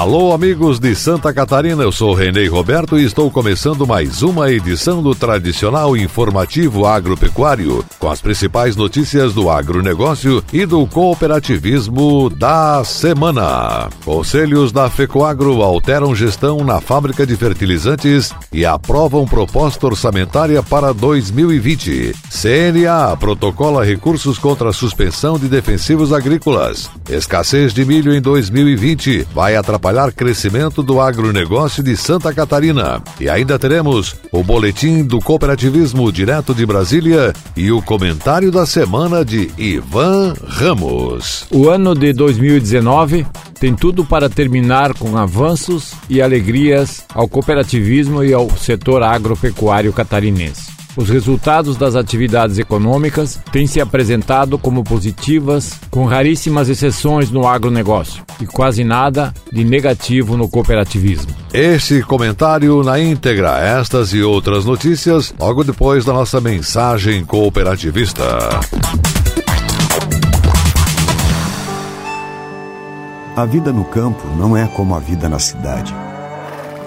Alô, amigos de Santa Catarina, eu sou Renê Roberto e estou começando mais uma edição do tradicional informativo agropecuário, com as principais notícias do agronegócio e do cooperativismo da semana. Conselhos da FECOAGRO alteram gestão na fábrica de fertilizantes e aprovam proposta orçamentária para 2020. CNA protocola recursos contra a suspensão de defensivos agrícolas. Escassez de milho em 2020 vai atrapalhar atrapalhar crescimento do agronegócio de Santa Catarina. E ainda teremos o boletim do cooperativismo direto de Brasília e o comentário da semana de Ivan Ramos. O ano de 2019 tem tudo para terminar com avanços e alegrias ao cooperativismo e ao setor agropecuário catarinense. Os resultados das atividades econômicas têm se apresentado como positivas, com raríssimas exceções no agronegócio e quase nada de negativo no cooperativismo. Este comentário na íntegra, estas e outras notícias, logo depois da nossa mensagem cooperativista. A vida no campo não é como a vida na cidade.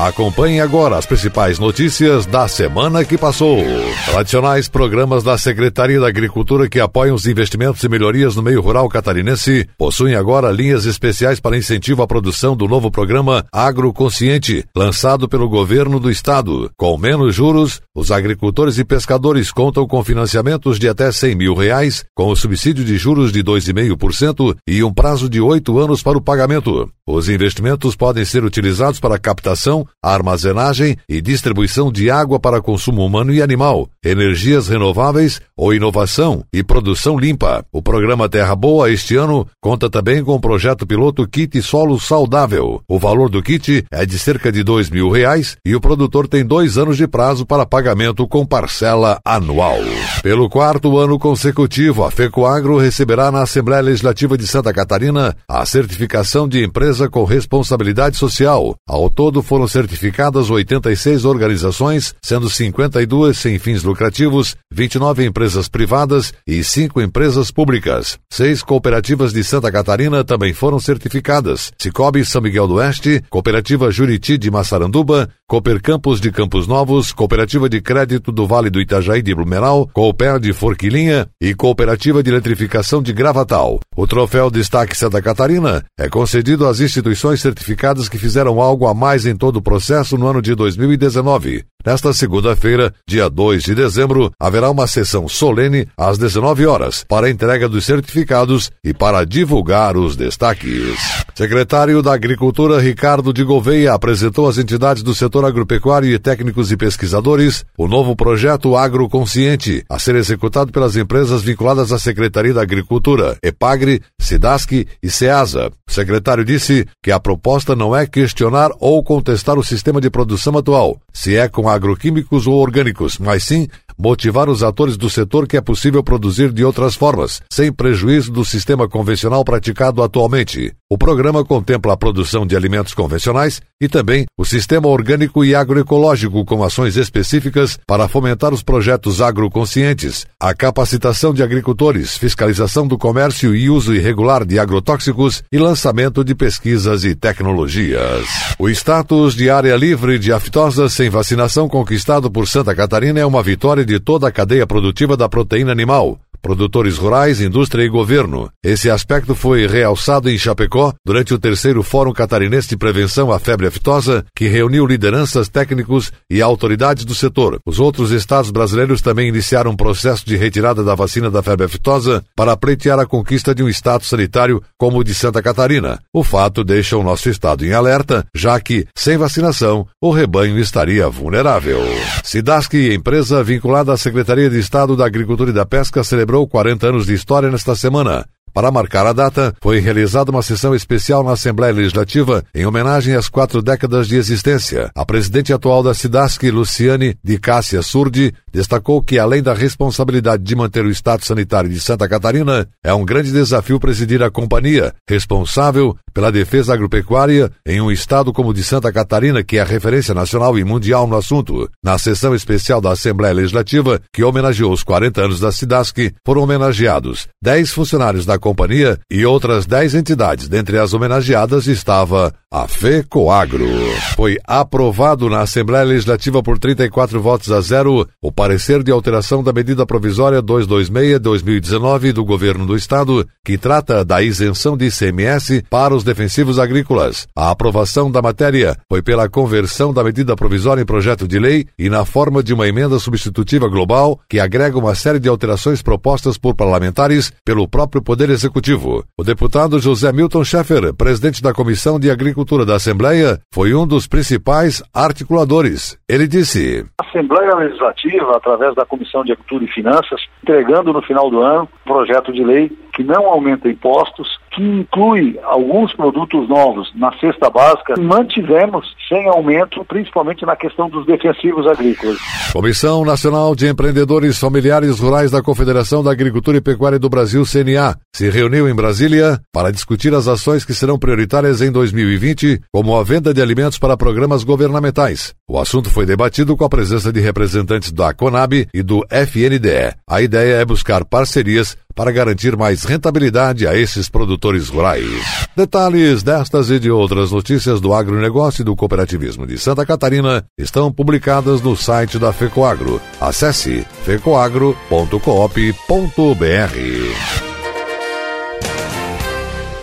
Acompanhe agora as principais notícias da semana que passou. Tradicionais programas da Secretaria da Agricultura que apoiam os investimentos e melhorias no meio rural catarinense possuem agora linhas especiais para incentivo à produção do novo programa Agroconsciente, lançado pelo governo do estado. Com menos juros, os agricultores e pescadores contam com financiamentos de até 100 mil reais, com o subsídio de juros de 2,5% e um prazo de oito anos para o pagamento. Os investimentos podem ser utilizados para captação, armazenagem e distribuição de água para consumo humano e animal, energias renováveis ou inovação e produção limpa. O programa Terra Boa este ano conta também com o projeto piloto Kit Solo Saudável. O valor do kit é de cerca de dois mil reais e o produtor tem dois anos de prazo para pagamento com parcela anual. Pelo quarto ano consecutivo, a FECOAGRO receberá na Assembleia Legislativa de Santa Catarina a certificação de empresa com responsabilidade social. Ao todo foram certificadas 86 organizações, sendo 52 sem fins lucrativos, 29 empresas privadas e 5 empresas públicas. Seis cooperativas de Santa Catarina também foram certificadas: Cicobi São Miguel do Oeste, Cooperativa Juriti de Massaranduba, Cooper Campos de Campos Novos, Cooperativa de Crédito do Vale do Itajaí de Blumenau, Cooper de Forquilinha e Cooperativa de Eletrificação de Gravatal. O troféu Destaque Santa Catarina é concedido às instituições certificadas que fizeram algo a mais em todo o processo no ano de 2019. Nesta segunda-feira, dia 2 de dezembro, haverá uma sessão solene às 19 horas para a entrega dos certificados e para divulgar os destaques. Secretário da Agricultura Ricardo de Gouveia apresentou às entidades do setor agropecuário e técnicos e pesquisadores o novo projeto Agroconsciente, a ser executado pelas empresas vinculadas à Secretaria da Agricultura, EPAGRE, SIDASC e SEASA. O secretário disse que a proposta não é questionar ou contestar o sistema de produção atual, se é com agroquímicos ou orgânicos, mas sim motivar os atores do setor que é possível produzir de outras formas, sem prejuízo do sistema convencional praticado atualmente. O programa contempla a produção de alimentos convencionais e também o sistema orgânico e agroecológico com ações específicas para fomentar os projetos agroconscientes, a capacitação de agricultores, fiscalização do comércio e uso irregular de agrotóxicos e lançamento de pesquisas e tecnologias. O status de área livre de aftosas sem vacinação conquistado por Santa Catarina é uma vitória de toda a cadeia produtiva da proteína animal produtores rurais, indústria e governo. Esse aspecto foi realçado em Chapecó durante o terceiro Fórum Catarinense de Prevenção à Febre Aftosa, que reuniu lideranças, técnicos e autoridades do setor. Os outros estados brasileiros também iniciaram um processo de retirada da vacina da febre aftosa para pleitear a conquista de um status sanitário como o de Santa Catarina. O fato deixa o nosso estado em alerta, já que, sem vacinação, o rebanho estaria vulnerável. Sidask, empresa vinculada à Secretaria de Estado da Agricultura e da Pesca, celebrou 40 anos de história nesta semana. Para marcar a data, foi realizada uma sessão especial na Assembleia Legislativa em homenagem às quatro décadas de existência. A presidente atual da SIDASC, Luciane de Cássia Surdi, destacou que, além da responsabilidade de manter o status sanitário de Santa Catarina, é um grande desafio presidir a companhia, responsável pela defesa agropecuária em um estado como o de Santa Catarina, que é referência nacional e mundial no assunto. Na sessão especial da Assembleia Legislativa, que homenageou os 40 anos da SIDASC, foram homenageados 10 funcionários da companhia e outras 10 entidades. Dentre as homenageadas estava a FECOAGRO. Foi aprovado na Assembleia Legislativa por 34 votos a zero o parecer de alteração da medida provisória 226-2019 do Governo do Estado, que trata da isenção de ICMS para os defensivos agrícolas. A aprovação da matéria foi pela conversão da medida provisória em projeto de lei e na forma de uma emenda substitutiva global que agrega uma série de alterações propostas por parlamentares pelo próprio Poder Executivo. O deputado José Milton Schaeffer, presidente da Comissão de Agricultura da Assembleia, foi um dos principais articuladores. Ele disse: A Assembleia Legislativa, através da Comissão de Agricultura e Finanças, entregando no final do ano um projeto de lei que não aumenta impostos, que inclui alguns produtos novos na cesta básica, mantivemos sem aumento, principalmente na questão dos defensivos agrícolas. Comissão Nacional de Empreendedores Familiares Rurais da Confederação da Agricultura e Pecuária do Brasil, CNA, se reuniu em Brasília para discutir as ações que serão prioritárias em 2020, como a venda de alimentos para programas governamentais. O assunto foi debatido com a presença de representantes da CONAB e do FNDE. A ideia é buscar parcerias para garantir mais rentabilidade a esses produtores rurais. Detalhes destas e de outras notícias do agronegócio e do cooperativismo de Santa Catarina estão publicadas no site da FECOAGRO. Acesse fecoagro.coop.br.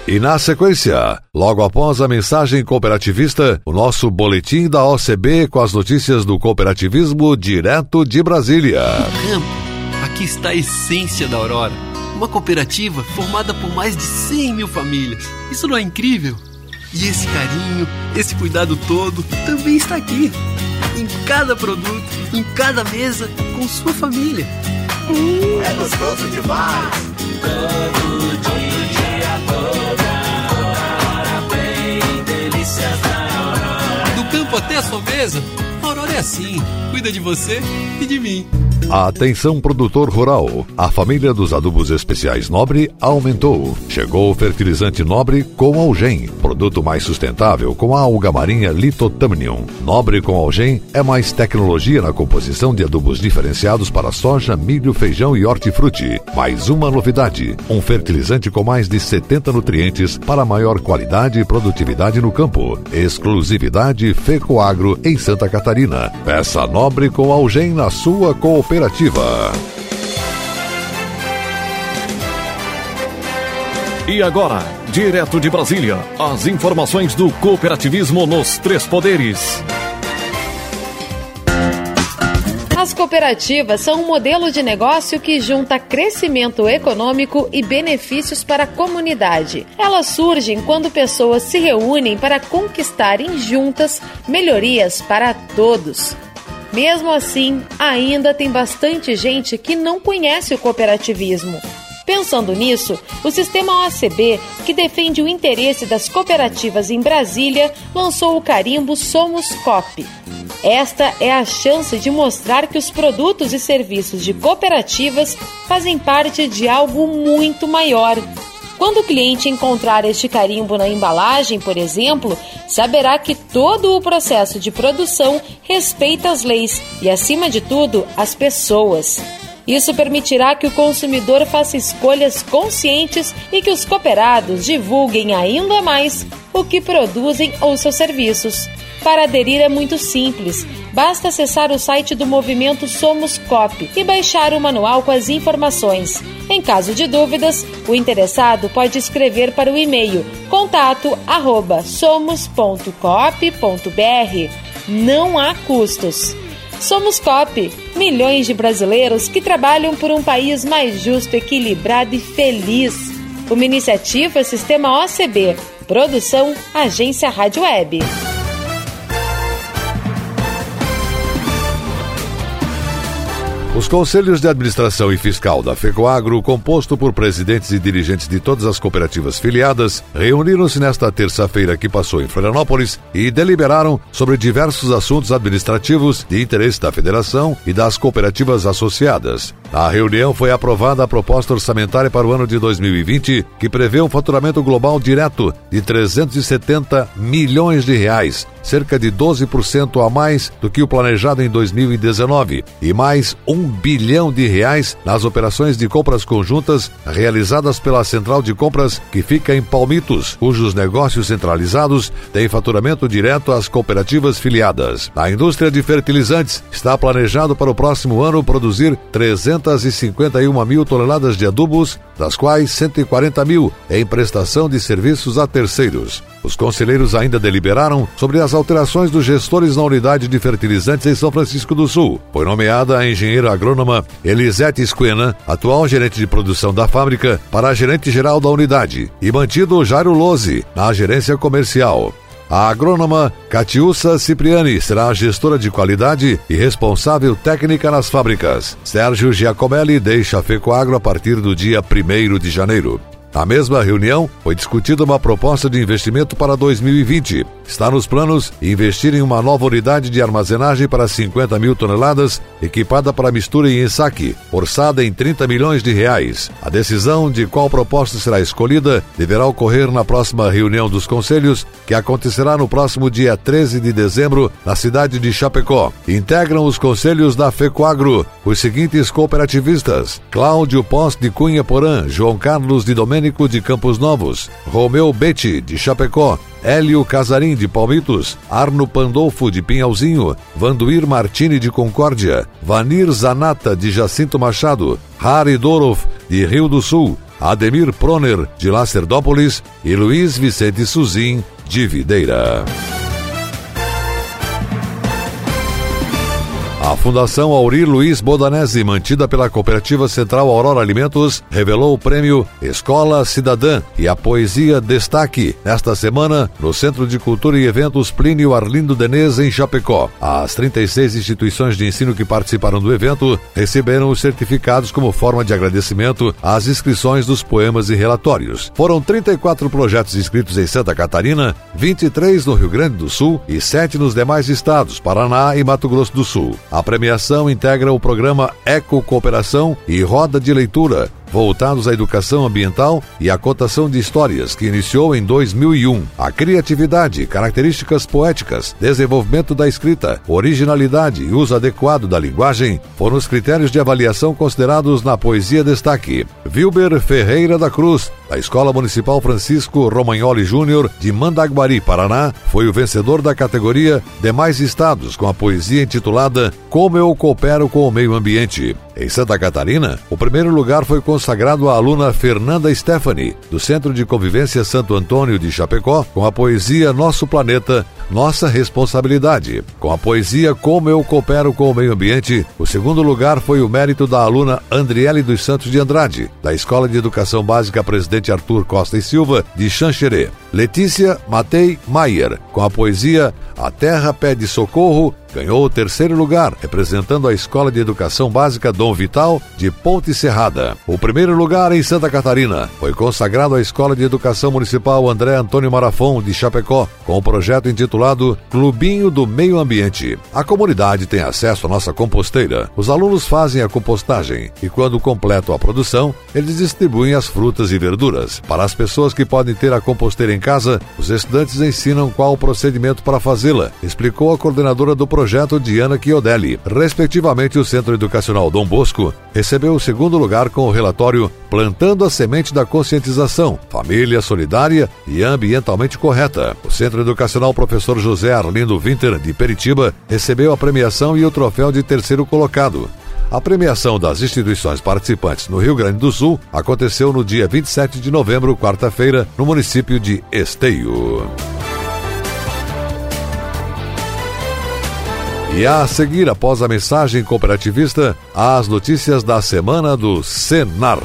E na sequência, logo após a mensagem cooperativista, o nosso boletim da OCB com as notícias do cooperativismo direto de Brasília. Campo, aqui está a essência da Aurora. Uma cooperativa formada por mais de 100 mil famílias. Isso não é incrível? E esse carinho, esse cuidado todo também está aqui. Em cada produto, em cada mesa, com sua família. Hum, é gostoso demais! Aurora. Do campo até a sua mesa, Aurora é assim. Cuida de você e de mim. Atenção produtor rural, a família dos adubos especiais Nobre aumentou. Chegou o fertilizante Nobre com Algem, produto mais sustentável com a alga marinha Litotamnium. Nobre com Algem é mais tecnologia na composição de adubos diferenciados para soja, milho, feijão e hortifruti. Mais uma novidade, um fertilizante com mais de 70 nutrientes para maior qualidade e produtividade no campo. Exclusividade Fecoagro em Santa Catarina. Peça Nobre com Algem na sua cooperativa cooperativa. E agora, direto de Brasília, as informações do cooperativismo nos três poderes. As cooperativas são um modelo de negócio que junta crescimento econômico e benefícios para a comunidade. Elas surgem quando pessoas se reúnem para conquistarem juntas melhorias para todos. Mesmo assim, ainda tem bastante gente que não conhece o cooperativismo. Pensando nisso, o sistema OACB, que defende o interesse das cooperativas em Brasília, lançou o carimbo Somos COP. Esta é a chance de mostrar que os produtos e serviços de cooperativas fazem parte de algo muito maior quando o cliente encontrar este carimbo na embalagem, por exemplo, saberá que todo o processo de produção respeita as leis e, acima de tudo, as pessoas. Isso permitirá que o consumidor faça escolhas conscientes e que os cooperados divulguem ainda mais o que produzem ou seus serviços. Para aderir é muito simples basta acessar o site do movimento Somos COP e baixar o manual com as informações. Em caso de dúvidas, o interessado pode escrever para o e-mail contato arroba somos.cop.br. Não há custos. Somos COP, milhões de brasileiros que trabalham por um país mais justo, equilibrado e feliz. Uma iniciativa Sistema OCB. Produção Agência Rádio Web. Os conselhos de administração e fiscal da FECOAGRO, composto por presidentes e dirigentes de todas as cooperativas filiadas, reuniram-se nesta terça-feira que passou em Florianópolis e deliberaram sobre diversos assuntos administrativos de interesse da federação e das cooperativas associadas. Na reunião foi aprovada a proposta orçamentária para o ano de 2020, que prevê um faturamento global direto de 370 milhões de reais, cerca de 12% a mais do que o planejado em 2019, e mais um bilhão de reais nas operações de compras conjuntas realizadas pela Central de Compras, que fica em Palmitos, cujos negócios centralizados têm faturamento direto às cooperativas filiadas. Na indústria de fertilizantes, está planejado para o próximo ano produzir 351 mil toneladas de adubos, das quais 140 mil em prestação de serviços a terceiros. Os conselheiros ainda deliberaram sobre as alterações dos gestores na unidade de fertilizantes em São Francisco do Sul. Foi nomeada a engenheira agrônoma Elisete Esquena, atual gerente de produção da fábrica, para a gerente geral da unidade, e mantido Jairo Lose na gerência comercial. A agrônoma Catiúça Cipriani será a gestora de qualidade e responsável técnica nas fábricas. Sérgio Giacomelli deixa a Fecoagro a partir do dia 1 de janeiro. Na mesma reunião, foi discutida uma proposta de investimento para 2020. Está nos planos investir em uma nova unidade de armazenagem para 50 mil toneladas, equipada para mistura e ensaque, orçada em 30 milhões de reais. A decisão de qual proposta será escolhida deverá ocorrer na próxima reunião dos conselhos, que acontecerá no próximo dia 13 de dezembro, na cidade de Chapecó. Integram os conselhos da FECOAGRO os seguintes cooperativistas: Cláudio Pós de Cunha Porã, João Carlos de Domênico de Campos Novos, Romeu Betti de Chapecó, Hélio Casarim de Palmitos, Arno Pandolfo de Pinhalzinho, Vanduir Martini de Concórdia, Vanir Zanata de Jacinto Machado, Harry Dorof de Rio do Sul, Ademir Proner de Lacerdópolis e Luiz Vicente Suzin de Videira. A Fundação Aurir Luiz Bodanese, mantida pela Cooperativa Central Aurora Alimentos, revelou o prêmio Escola Cidadã e a Poesia Destaque nesta semana no Centro de Cultura e Eventos Plínio Arlindo Denez, em Chapecó. As 36 instituições de ensino que participaram do evento receberam os certificados como forma de agradecimento às inscrições dos poemas e relatórios. Foram 34 projetos inscritos em Santa Catarina, 23 no Rio Grande do Sul e 7 nos demais estados, Paraná e Mato Grosso do Sul. A premiação integra o programa Eco Cooperação e Roda de Leitura, voltados à educação ambiental e à cotação de histórias, que iniciou em 2001. A criatividade, características poéticas, desenvolvimento da escrita, originalidade e uso adequado da linguagem foram os critérios de avaliação considerados na Poesia Destaque. Wilber Ferreira da Cruz, da Escola Municipal Francisco Romagnoli Júnior, de Mandaguari, Paraná, foi o vencedor da categoria Demais Estados, com a poesia intitulada Como Eu Coopero com o Meio Ambiente. Em Santa Catarina, o primeiro lugar foi consagrado à aluna Fernanda Stephanie, do Centro de Convivência Santo Antônio de Chapecó, com a poesia Nosso Planeta, Nossa Responsabilidade. Com a poesia Como Eu Coopero com o Meio Ambiente, o segundo lugar foi o mérito da aluna Andriele dos Santos de Andrade, da Escola de Educação Básica Presidente Arthur Costa e Silva, de Xanxerê. Letícia Matei Maier, com a poesia A Terra Pede Socorro, ganhou o terceiro lugar, representando a Escola de Educação Básica Dom Vital, de Ponte Serrada. O primeiro lugar em Santa Catarina foi consagrado à Escola de Educação Municipal André Antônio Marafon, de Chapecó, com o projeto intitulado Clubinho do Meio Ambiente. A comunidade tem acesso à nossa composteira. Os alunos fazem a compostagem e, quando completam a produção, eles distribuem as frutas e verduras. Para as pessoas que podem ter a composteira em casa, os estudantes ensinam qual o procedimento para fazê-la, explicou a coordenadora do projeto projeto Diana Chiodelli. Respectivamente, o Centro Educacional Dom Bosco recebeu o segundo lugar com o relatório Plantando a Semente da Conscientização, Família Solidária e Ambientalmente Correta. O Centro Educacional Professor José Arlindo Winter, de Peritiba, recebeu a premiação e o troféu de terceiro colocado. A premiação das instituições participantes no Rio Grande do Sul aconteceu no dia 27 de novembro, quarta-feira, no município de Esteio. E a seguir, após a mensagem cooperativista, as notícias da semana do Senar.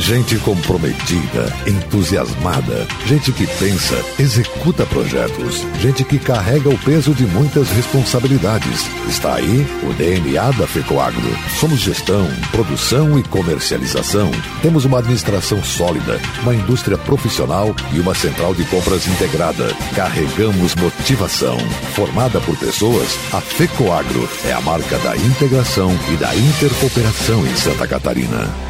Gente comprometida, entusiasmada, gente que pensa, executa projetos, gente que carrega o peso de muitas responsabilidades. Está aí o DNA da FECOAGRO. Somos gestão, produção e comercialização. Temos uma administração sólida, uma indústria profissional e uma central de compras integrada. Carregamos motivação. Formada por pessoas, a FECOAGRO é a marca da integração e da intercooperação em Santa Catarina.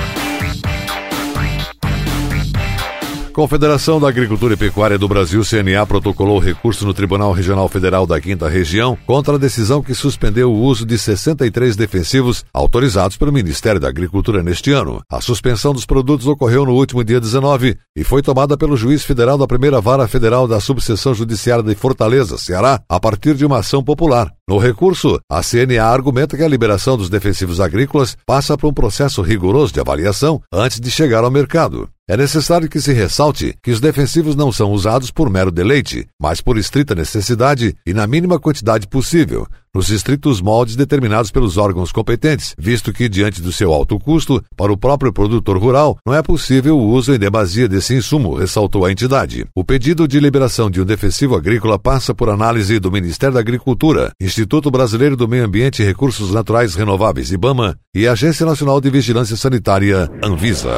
Confederação da Agricultura e Pecuária do Brasil, CNA, protocolou recurso no Tribunal Regional Federal da Quinta Região contra a decisão que suspendeu o uso de 63 defensivos autorizados pelo Ministério da Agricultura neste ano. A suspensão dos produtos ocorreu no último dia 19 e foi tomada pelo juiz federal da primeira vara federal da Subseção Judiciária de Fortaleza, Ceará, a partir de uma ação popular. No recurso, a CNA argumenta que a liberação dos defensivos agrícolas passa por um processo rigoroso de avaliação antes de chegar ao mercado. É necessário que se ressalte que os defensivos não são usados por mero deleite, mas por estrita necessidade e na mínima quantidade possível, nos estritos moldes determinados pelos órgãos competentes, visto que, diante do seu alto custo, para o próprio produtor rural, não é possível o uso em demasia desse insumo, ressaltou a entidade. O pedido de liberação de um defensivo agrícola passa por análise do Ministério da Agricultura, Instituto Brasileiro do Meio Ambiente e Recursos Naturais Renováveis, IBAMA, e Agência Nacional de Vigilância Sanitária, Anvisa.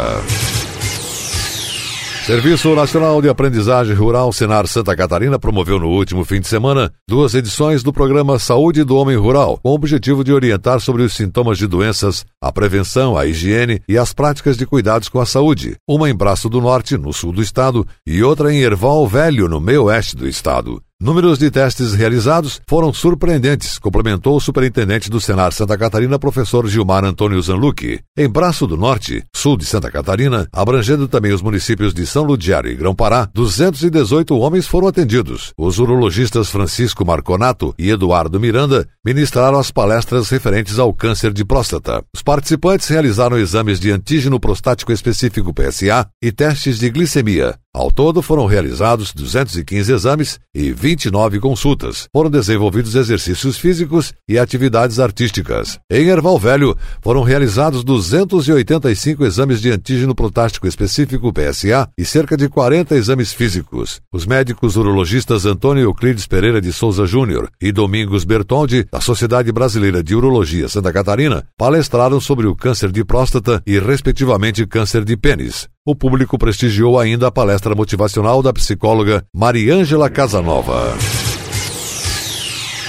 Serviço Nacional de Aprendizagem Rural Senar Santa Catarina promoveu no último fim de semana duas edições do programa Saúde do Homem Rural, com o objetivo de orientar sobre os sintomas de doenças, a prevenção, a higiene e as práticas de cuidados com a saúde. Uma em Braço do Norte, no sul do estado, e outra em Erval Velho, no meio oeste do estado. Números de testes realizados foram surpreendentes, complementou o superintendente do Senar Santa Catarina, professor Gilmar Antônio Zanlucchi. Em Braço do Norte, sul de Santa Catarina, abrangendo também os municípios de São Ludiário e Grão-Pará, 218 homens foram atendidos. Os urologistas Francisco Marconato e Eduardo Miranda ministraram as palestras referentes ao câncer de próstata. Os participantes realizaram exames de antígeno prostático específico PSA e testes de glicemia. Ao todo foram realizados 215 exames e 29 consultas. Foram desenvolvidos exercícios físicos e atividades artísticas. Em Erval Velho, foram realizados 285 exames de antígeno prostático específico PSA e cerca de 40 exames físicos. Os médicos urologistas Antônio Euclides Pereira de Souza Júnior e Domingos Bertonde, da Sociedade Brasileira de Urologia Santa Catarina, palestraram sobre o câncer de próstata e, respectivamente, câncer de pênis. O público prestigiou ainda a palestra motivacional da psicóloga Mariângela Casanova.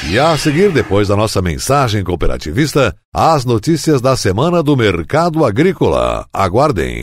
E a seguir, depois da nossa mensagem cooperativista, as notícias da semana do mercado agrícola. Aguardem.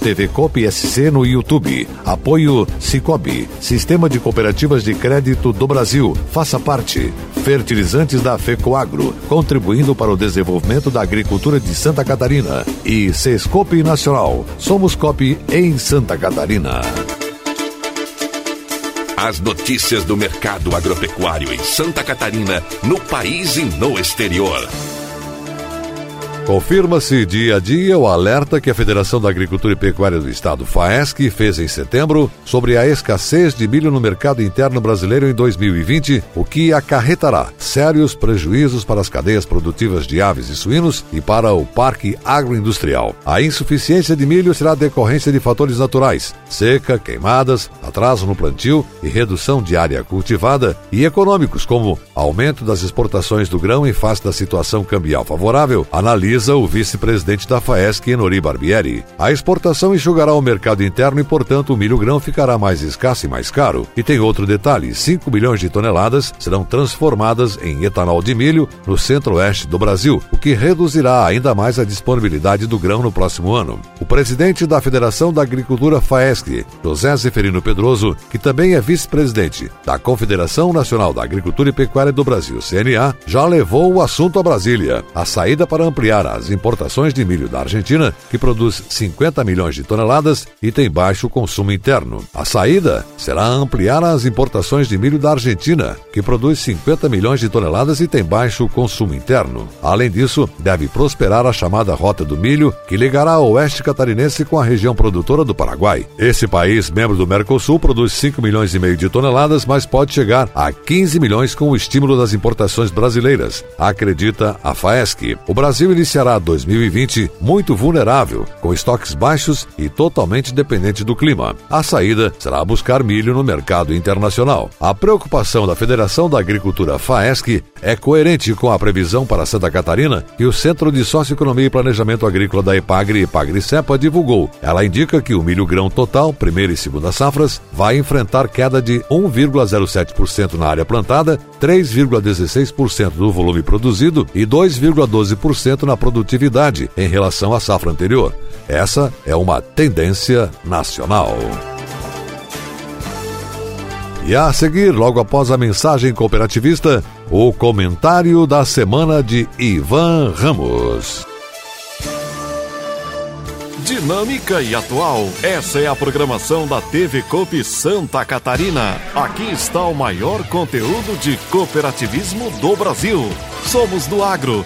TV Cop SC no YouTube. Apoio Cicobi, Sistema de Cooperativas de Crédito do Brasil. Faça parte. Fertilizantes da FECOAGRO, contribuindo para o desenvolvimento da agricultura de Santa Catarina. E Sescope Nacional. Somos Cop em Santa Catarina. As notícias do mercado agropecuário em Santa Catarina, no país e no exterior. Confirma-se dia a dia o alerta que a Federação da Agricultura e Pecuária do Estado, FAESC, fez em setembro sobre a escassez de milho no mercado interno brasileiro em 2020, o que acarretará sérios prejuízos para as cadeias produtivas de aves e suínos e para o parque agroindustrial. A insuficiência de milho será decorrência de fatores naturais, seca, queimadas, atraso no plantio e redução de área cultivada, e econômicos, como aumento das exportações do grão em face da situação cambial favorável, analisa o vice-presidente da FAESC, Enori Barbieri. A exportação enxugará o mercado interno e, portanto, o milho grão ficará mais escasso e mais caro. E tem outro detalhe: 5 milhões de toneladas serão transformadas em etanol de milho no centro-oeste do Brasil, o que reduzirá ainda mais a disponibilidade do grão no próximo ano. O presidente da Federação da Agricultura FAESC, José Zeferino Pedroso, que também é vice-presidente da Confederação Nacional da Agricultura e Pecuária do Brasil, CNA, já levou o assunto a Brasília. A saída para ampliar as importações de milho da Argentina, que produz 50 milhões de toneladas e tem baixo consumo interno. A saída será ampliar as importações de milho da Argentina, que produz 50 milhões de toneladas e tem baixo consumo interno. Além disso, deve prosperar a chamada Rota do Milho, que ligará o oeste catarinense com a região produtora do Paraguai. Esse país, membro do Mercosul, produz 5 milhões e meio de toneladas, mas pode chegar a 15 milhões com o estímulo das importações brasileiras, acredita a FAESC. O Brasil iniciará 2020 muito vulnerável, com estoques baixos e totalmente dependente do clima. A saída será buscar milho no mercado internacional. A preocupação da Federação da Agricultura FAESC é coerente com a previsão para Santa Catarina que o Centro de Socioeconomia e Planejamento Agrícola da EPAGRE, EPAGRE-CEPA, divulgou. Ela indica que o milho grão total, primeira e segunda safras, vai enfrentar queda de 1,07% na área plantada, 3,16% do volume produzido e 2,12% na produtividade em relação à safra anterior. Essa é uma tendência nacional. E a seguir, logo após a mensagem cooperativista, o comentário da semana de Ivan Ramos. Dinâmica e atual. Essa é a programação da TV Coop Santa Catarina. Aqui está o maior conteúdo de cooperativismo do Brasil. Somos do agro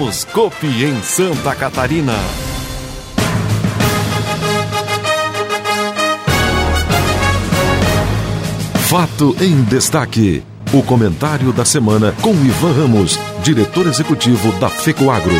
Somos Copi em Santa Catarina. Fato em destaque. O comentário da semana com Ivan Ramos, diretor executivo da FECOAGRO.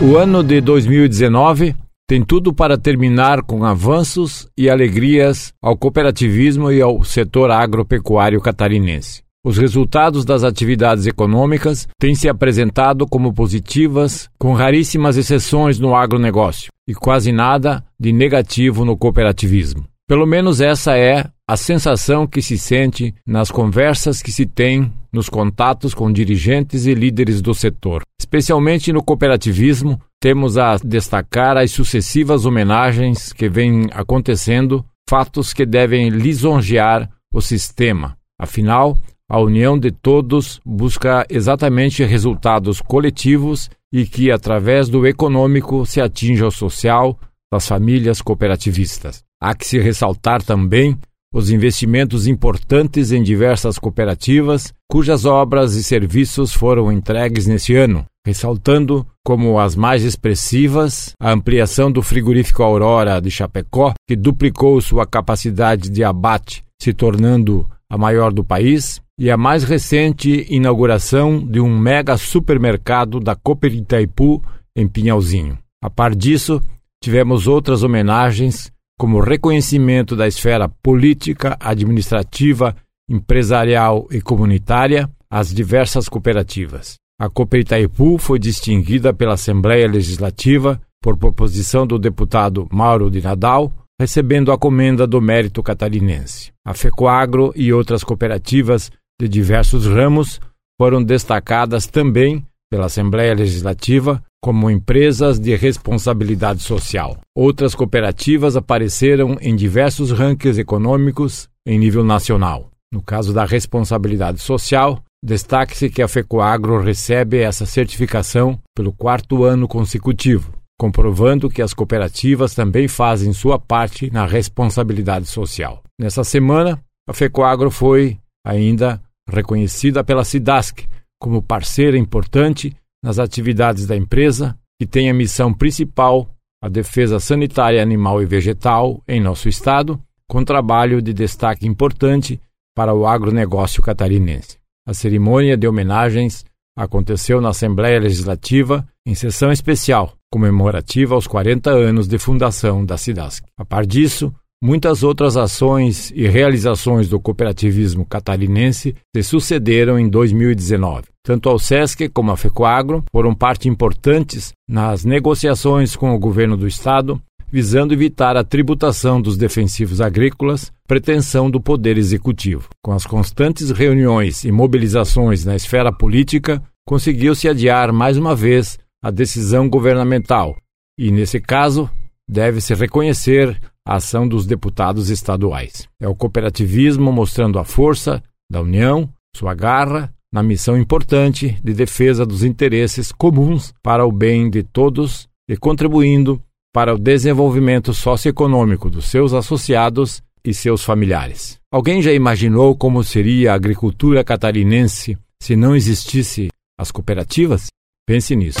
O ano de 2019 tem tudo para terminar com avanços e alegrias ao cooperativismo e ao setor agropecuário catarinense. Os resultados das atividades econômicas têm se apresentado como positivas, com raríssimas exceções no agronegócio e quase nada de negativo no cooperativismo. Pelo menos essa é a sensação que se sente nas conversas que se tem nos contatos com dirigentes e líderes do setor. Especialmente no cooperativismo, temos a destacar as sucessivas homenagens que vêm acontecendo, fatos que devem lisonjear o sistema. Afinal, a união de todos busca exatamente resultados coletivos e que, através do econômico, se atinja o social das famílias cooperativistas. Há que se ressaltar também os investimentos importantes em diversas cooperativas, cujas obras e serviços foram entregues nesse ano, ressaltando como as mais expressivas a ampliação do frigorífico Aurora de Chapecó, que duplicou sua capacidade de abate, se tornando a maior do país, e a mais recente inauguração de um mega supermercado da Cooper Itaipu em Pinhalzinho. A par disso, tivemos outras homenagens, como reconhecimento da esfera política, administrativa, empresarial e comunitária às diversas cooperativas. A Cooper Itaipu foi distinguida pela Assembleia Legislativa por proposição do deputado Mauro de Nadal, recebendo a comenda do mérito catarinense. A FECOAGRO e outras cooperativas de diversos ramos foram destacadas também pela Assembleia Legislativa como empresas de responsabilidade social. Outras cooperativas apareceram em diversos rankings econômicos em nível nacional. No caso da responsabilidade social, destaque-se que a FECOAGRO recebe essa certificação pelo quarto ano consecutivo, comprovando que as cooperativas também fazem sua parte na responsabilidade social. Nessa semana, a FECOAGRO foi ainda reconhecida pela SIDASC como parceira importante nas atividades da empresa, que tem a missão principal a defesa sanitária animal e vegetal em nosso estado, com trabalho de destaque importante para o agronegócio catarinense. A cerimônia de homenagens aconteceu na Assembleia Legislativa em sessão especial, comemorativa aos 40 anos de fundação da SIDASC. A par disso, Muitas outras ações e realizações do cooperativismo catarinense se sucederam em 2019. Tanto ao SESC como a FECOAGRO foram parte importantes nas negociações com o governo do estado, visando evitar a tributação dos defensivos agrícolas, pretensão do Poder Executivo. Com as constantes reuniões e mobilizações na esfera política, conseguiu-se adiar mais uma vez a decisão governamental e, nesse caso, deve-se reconhecer a ação dos deputados estaduais. É o cooperativismo mostrando a força da União, sua garra, na missão importante de defesa dos interesses comuns para o bem de todos e contribuindo para o desenvolvimento socioeconômico dos seus associados e seus familiares. Alguém já imaginou como seria a agricultura catarinense se não existisse as cooperativas? Pense nisso.